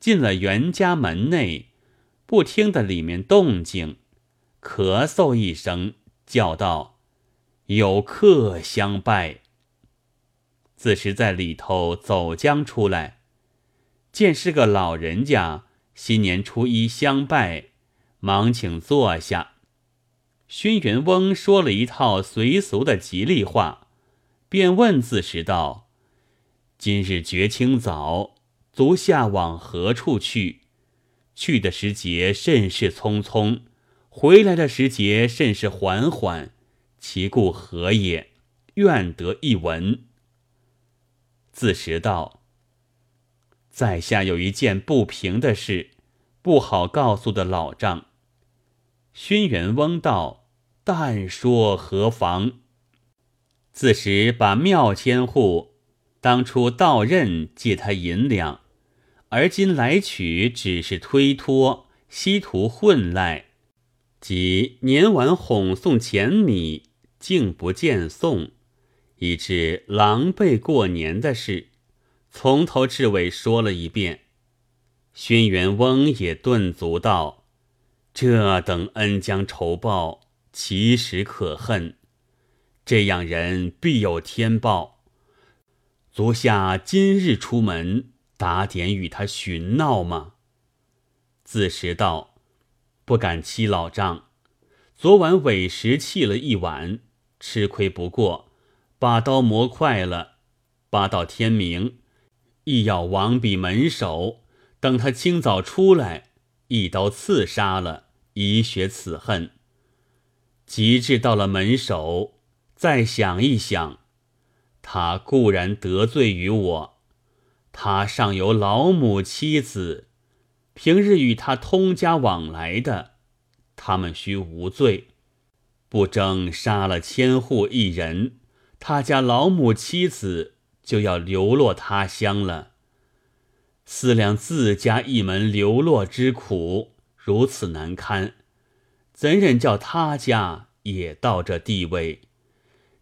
进了袁家门内，不听得里面动静，咳嗽一声，叫道：“有客相拜。”自时在里头走将出来，见是个老人家，新年初一相拜，忙请坐下。轩辕翁说了一套随俗的吉利话，便问自时道：“今日绝清早，足下往何处去？去的时节甚是匆匆，回来的时节甚是缓缓，其故何也？愿得一闻。”自时道：“在下有一件不平的事，不好告诉的老丈。”轩辕翁道：“但说何妨？”自时把庙千户当初到任借他银两，而今来取只是推脱，稀图混赖，即年晚哄送钱米，竟不见送。以致狼狈过年的事，从头至尾说了一遍。轩辕翁也顿足道：“这等恩将仇报，其实可恨。这样人必有天报。足下今日出门，打点与他寻闹吗？”自时道：“不敢欺老丈。昨晚委实气了一晚，吃亏不过。”把刀磨快了，扒到天明，亦要王比门首，等他清早出来，一刀刺杀了，以雪此恨。及至到了门首，再想一想，他固然得罪于我，他尚有老母妻子，平日与他通家往来的，他们须无罪，不争杀了千户一人。他家老母妻子就要流落他乡了。思量自家一门流落之苦，如此难堪，怎忍叫他家也到这地位？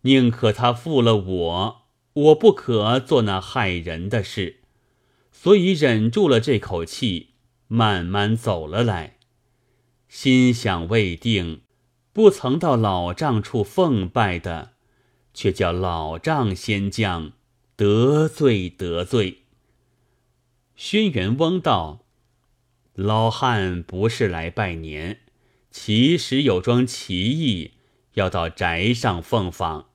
宁可他负了我，我不可做那害人的事，所以忍住了这口气，慢慢走了来。心想未定，不曾到老丈处奉拜的。却叫老丈先将得罪得罪。轩辕翁道：“老汉不是来拜年，其实有桩奇异，要到宅上奉访。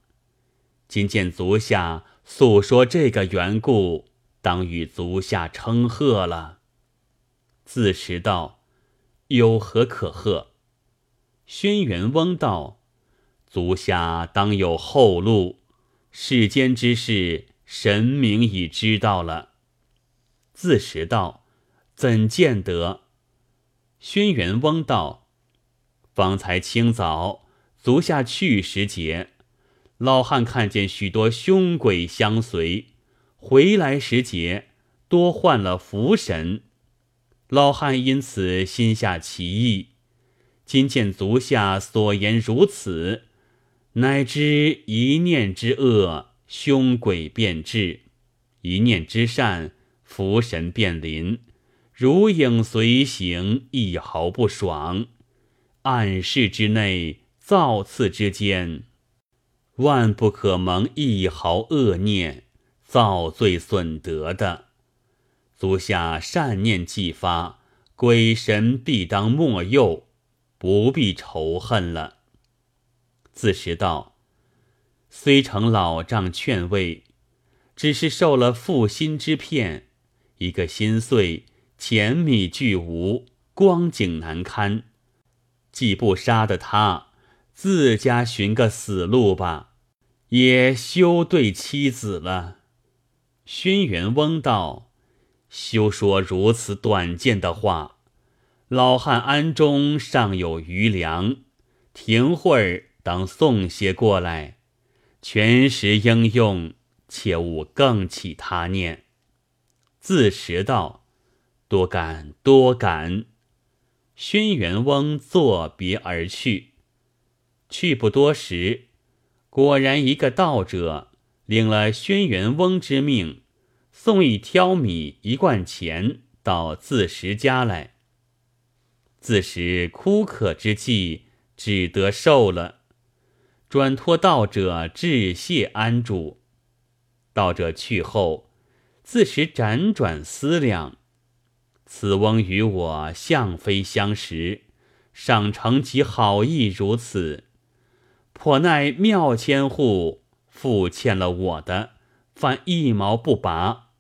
今见足下诉说这个缘故，当与足下称贺了。”自时道：“有何可贺？”轩辕翁道。足下当有后路，世间之事，神明已知道了。自时道：“怎见得？”轩辕翁道：“方才清早，足下去时节，老汉看见许多凶鬼相随，回来时节，多换了福神。老汉因此心下奇异。今见足下所言如此。”乃知一念之恶，凶鬼便至；一念之善，福神便临。如影随形，一毫不爽。暗室之内，造次之间，万不可蒙一毫恶念，造罪损德的。足下善念既发，鬼神必当莫佑，不必仇恨了。自时道：“虽承老丈劝慰，只是受了负心之骗。一个心碎，钱米俱无，光景难堪。既不杀的他，自家寻个死路吧，也休对妻子了。”轩辕翁道：“休说如此短见的话。老汉庵中尚有余粮，停会儿。”当送些过来，全时应用，切勿更起他念。自时道：“多感多感。”轩辕翁作别而去。去不多时，果然一个道者领了轩辕翁之命，送一挑米一罐钱到自食家来。自食枯渴之际，只得受了，转托道者致谢安住。道者去后，自食辗转思量，此翁与我相非相识，尚承其好意如此，颇奈妙千户父欠了我的，反一毛不拔。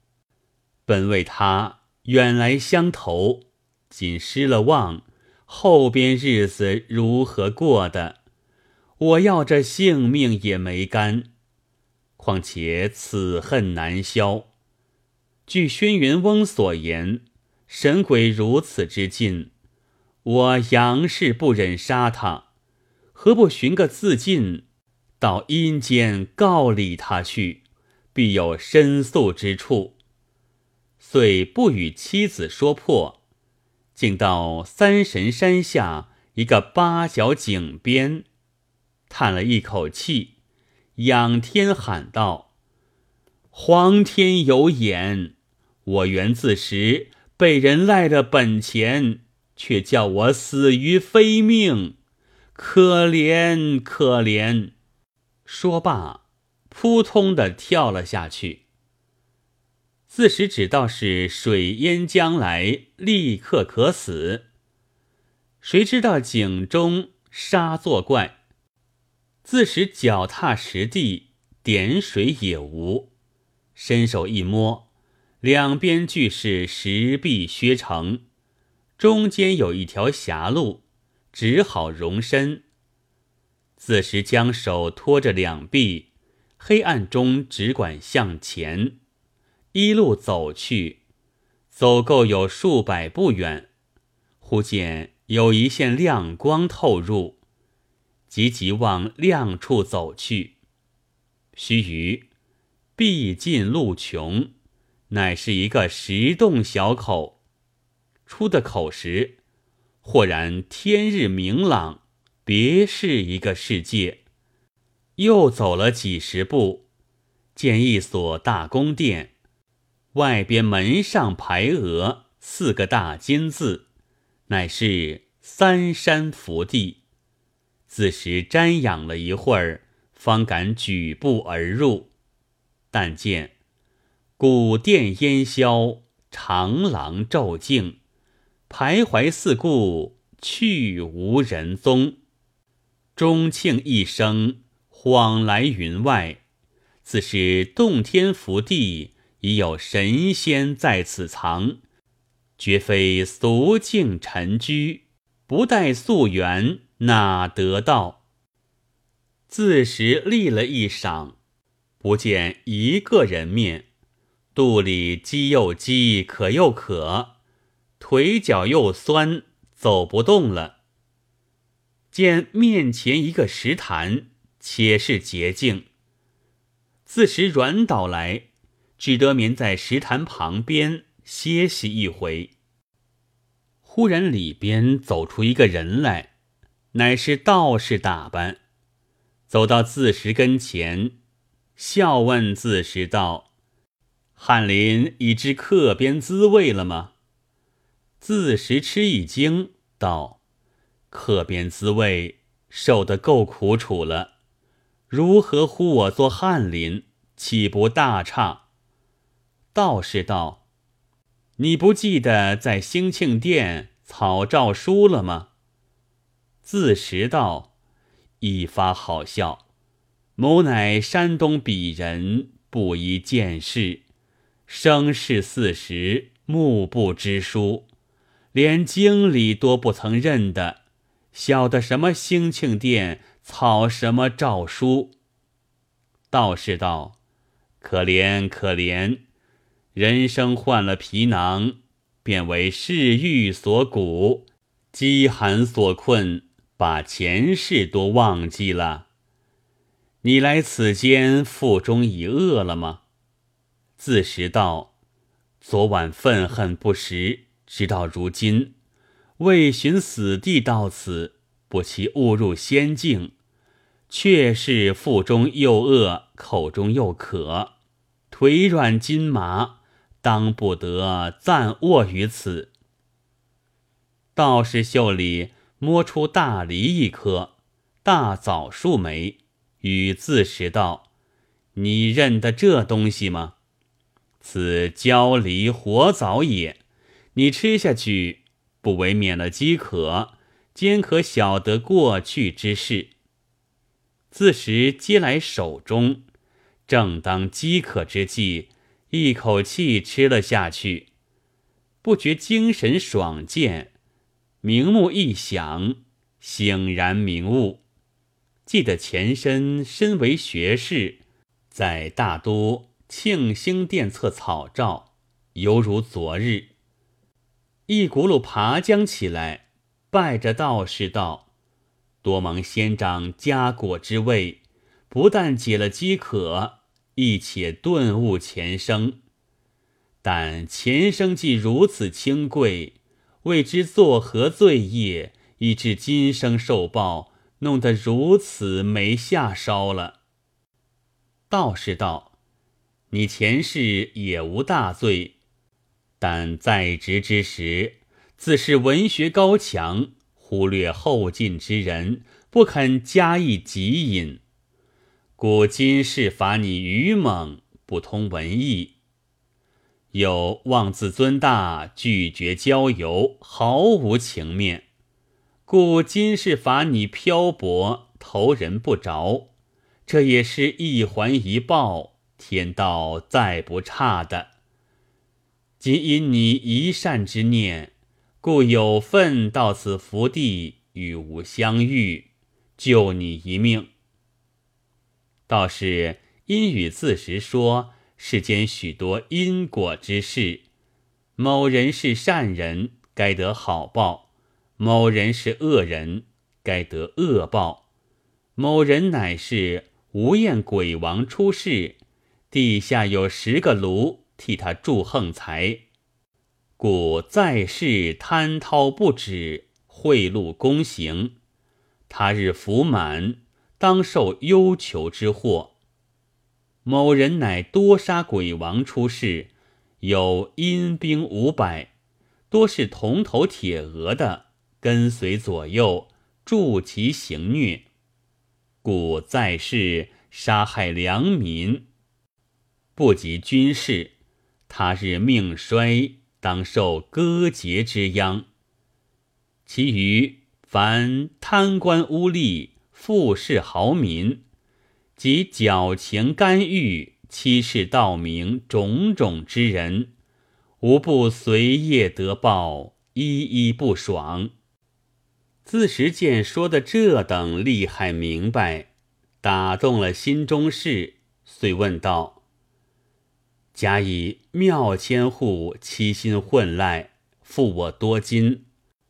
本为他远来相投，今失了望，后边日子如何过的？我要这性命也没干。况且此恨难消。据轩辕翁所言，神鬼如此之近，我杨氏不忍杀他，何不寻个自尽，到阴间告理他去，必有申诉之处。遂不与妻子说破，竟到三神山下一个八角井边，叹了一口气。仰天喊道：“皇天有眼，我原自时被人赖了本钱，却叫我死于非命，可怜可怜！”说罢，扑通的跳了下去。自始只道是水淹将来，立刻可死。谁知道井中沙作怪。自时脚踏实地，点水也无。伸手一摸，两边俱是石壁削成，中间有一条狭路，只好容身。自时将手托着两臂，黑暗中只管向前，一路走去，走够有数百步远，忽见有一线亮光透入。急急往亮处走去，须臾，毕尽路穷，乃是一个石洞小口。出的口时，豁然天日明朗，别是一个世界。又走了几十步，见一所大宫殿，外边门上排额四个大金字，乃是三山福地。自时瞻仰了一会儿，方敢举步而入。但见古殿烟消，长廊骤静，徘徊四顾，去无人踪。钟磬一声，晃来云外，自是洞天福地，已有神仙在此藏，绝非俗境尘居，不待溯源。哪得到？自时立了一晌，不见一个人面，肚里饥又饥，渴又渴，腿脚又酸，走不动了。见面前一个石潭，且是洁净，自时软倒来，只得眠在石潭旁边歇息一回。忽然里边走出一个人来。乃是道士打扮，走到自石跟前，笑问自石道：“翰林已知客边滋味了吗？”自石吃一惊，道：“客边滋味受得够苦楚了，如何呼我做翰林，岂不大差？”道士道：“你不记得在兴庆殿草诏书了吗？”自识道，一发好笑。某乃山东鄙人，不宜见世，生事四十，目不知书，连经理多不曾认得，晓得什么兴庆殿草什么诏书？道士道：可怜可怜，人生换了皮囊，便为世欲所蛊，饥寒所困。把前世都忘记了。你来此间腹中已饿了吗？自食道：昨晚愤恨不食，直到如今，为寻死地到此，不期误入仙境，却是腹中又饿，口中又渴，腿软筋麻，当不得暂卧于此。”道士袖里摸出大梨一颗，大枣数枚，与自食道：“你认得这东西吗？此焦梨活枣也。你吃下去，不为免了饥渴，兼可晓得过去之事。”自食接来手中，正当饥渴之际，一口气吃了下去，不觉精神爽健。明目一想，醒然明悟，记得前身身为学士，在大都庆兴殿侧草诏，犹如昨日。一骨碌爬将起来，拜着道士道：“多蒙仙长加果之位，不但解了饥渴，亦且顿悟前生。但前生既如此清贵。”未知作何罪业，以致今生受报，弄得如此没下梢了。道士道：“你前世也无大罪，但在职之时，自是文学高强，忽略后进之人，不肯加以极引，故今世罚你愚猛，不通文艺。”又妄自尊大，拒绝交游，毫无情面，故今世罚你漂泊，投人不着，这也是一环一报，天道再不差的。即因你一善之念，故有份到此福地与吾相遇，救你一命。倒是因与自实说。世间许多因果之事，某人是善人，该得好报；某人是恶人，该得恶报。某人乃是无厌鬼王出世，地下有十个炉替他助横财，故在世贪滔不止，贿赂公行。他日福满，当受忧求之祸。某人乃多杀鬼王出世，有阴兵五百，多是铜头铁额的，跟随左右助其行虐，故在世杀害良民，不及军事。他日命衰，当受割节之殃。其余凡贪官污吏、富士豪民。及矫情干预、欺世盗名种种之人，无不随业得报，一一不爽。自实见说的这等厉害明白，打动了心中事，遂问道：“假以妙千户欺心混赖，负我多金，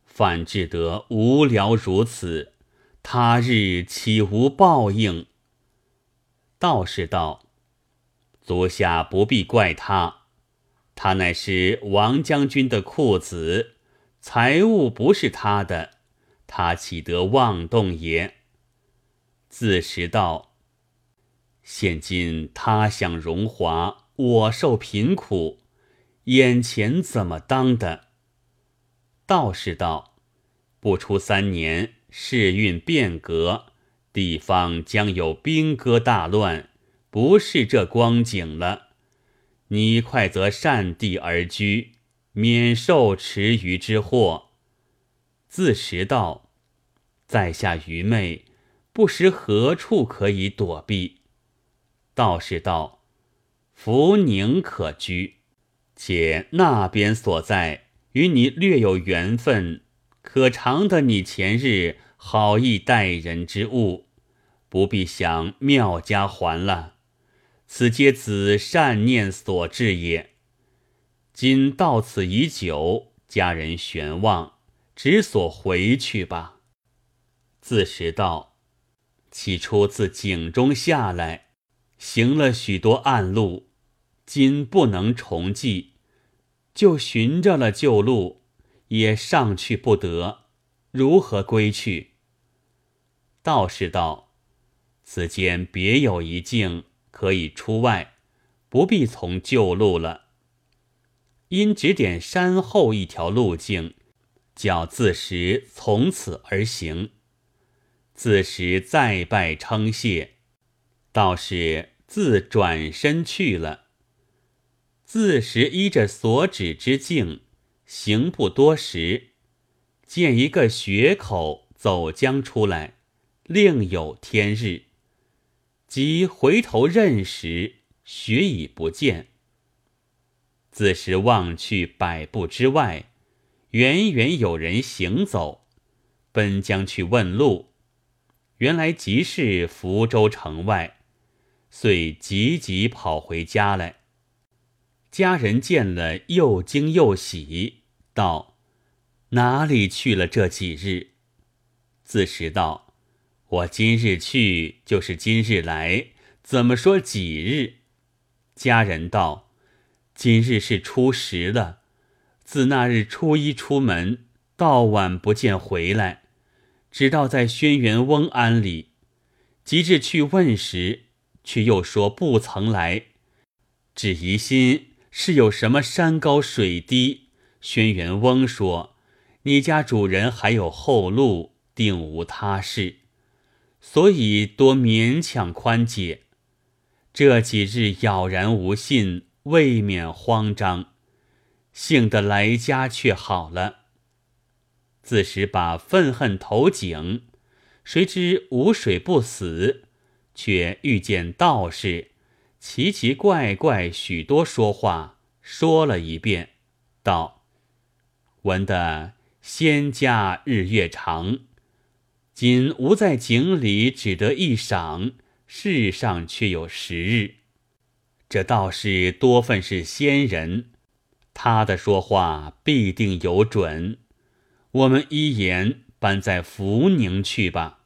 反至得无聊如此，他日岂无报应？”道士道：“足下不必怪他，他乃是王将军的库子，财物不是他的，他岂得妄动也？”自实道：“现今他享荣华，我受贫苦，眼前怎么当的？”道士道：“不出三年，世运变革。”地方将有兵戈大乱，不是这光景了。你快则善地而居，免受池鱼之祸。自食道，在下愚昧，不识何处可以躲避。道士道：福宁可居，且那边所在与你略有缘分，可尝得你前日。好意待人之物，不必想妙家还了。此皆子善念所致也。今到此已久，家人悬望，只所回去吧。自识道，起初自井中下来，行了许多暗路，今不能重记，就寻着了旧路，也上去不得，如何归去？道士道：“此间别有一境，可以出外，不必从旧路了。”因指点山后一条路径，叫自时从此而行。自时再拜称谢，道士自转身去了。自时依着所指之径，行不多时，见一个穴口走将出来，另有天日。即回头认时，雪已不见。自时望去百步之外，远远有人行走，奔将去问路。原来即是福州城外，遂急急跑回家来。家人见了，又惊又喜，道：“哪里去了这几日？”自时道：“我今日去，就是今日来，怎么说几日？”家人道：“今日是初十了，自那日初一出门，到晚不见回来，直到在轩辕翁庵里，及至去问时，却又说不曾来，只疑心。”是有什么山高水低？轩辕翁说：“你家主人还有后路，定无他事，所以多勉强宽解。这几日杳然无信，未免慌张。幸得来家却好了。自时把愤恨投井，谁知无水不死，却遇见道士。”奇奇怪怪许多说话，说了一遍，道：“闻得仙家日月长，今吾在井里只得一晌，世上却有十日。这道士多分是仙人，他的说话必定有准。我们一言搬在福宁去吧，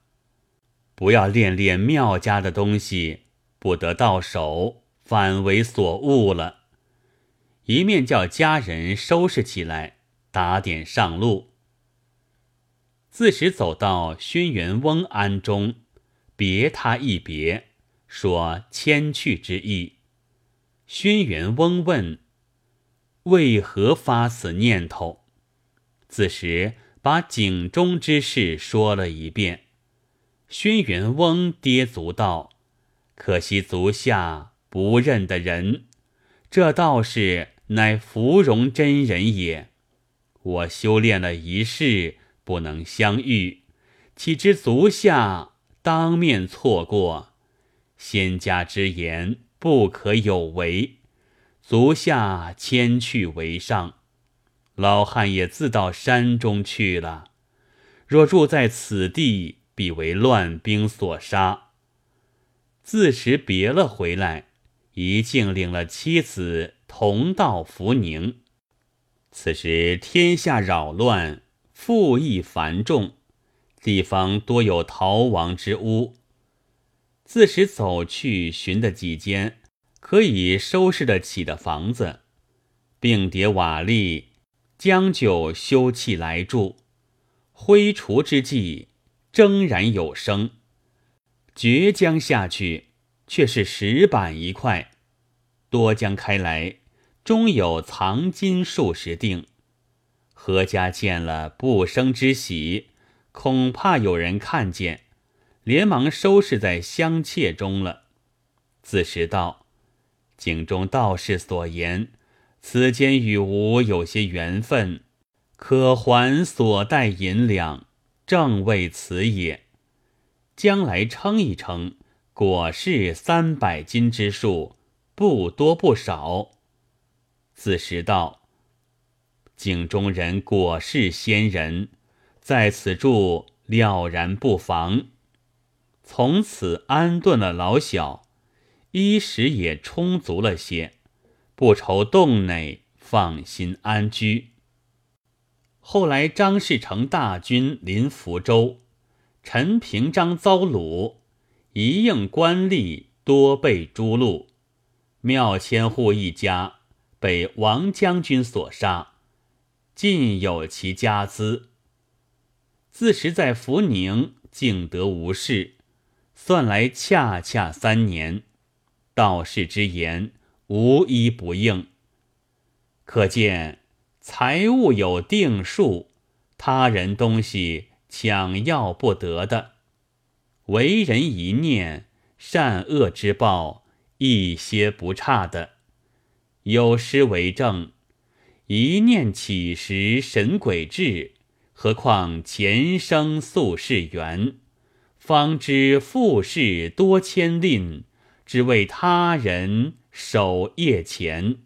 不要恋恋庙家的东西。”不得到手，反为所误了。一面叫家人收拾起来，打点上路。自时走到轩辕翁庵中，别他一别，说迁去之意。轩辕翁问：“为何发此念头？”自时把井中之事说了一遍。轩辕翁跌足道。可惜足下不认得人，这道士乃芙蓉真人也。我修炼了一世，不能相遇，岂知足下当面错过？仙家之言不可有违，足下迁去为上。老汉也自到山中去了。若住在此地，必为乱兵所杀。自时别了回来，一径领了妻子同到福宁。此时天下扰乱，富役繁重，地方多有逃亡之屋。自时走去寻得几间可以收拾得起的房子，并叠瓦砾，将就修葺来住。挥除之际，铮然有声。绝将下去，却是石板一块；多将开来，中有藏金数十锭。何家见了，不生之喜，恐怕有人看见，连忙收拾在香切中了。自时道：“井中道士所言，此间与吾有些缘分，可还所带银两，正为此也。”将来称一称，果是三百斤之数，不多不少。子时道：井中人果是仙人，在此住了然不妨。从此安顿了老小，衣食也充足了些，不愁洞内，放心安居。后来张士诚大军临福州。陈平章遭虏，一应官吏多被诛戮。庙千户一家被王将军所杀，尽有其家资。自时在福宁竟得无事，算来恰恰三年。道士之言无一不应。可见财物有定数，他人东西抢要不得的。为人一念，善恶之报一些不差的。有诗为证：“一念起时神鬼至，何况前生宿世缘。方知富士多千吝，只为他人守夜钱。”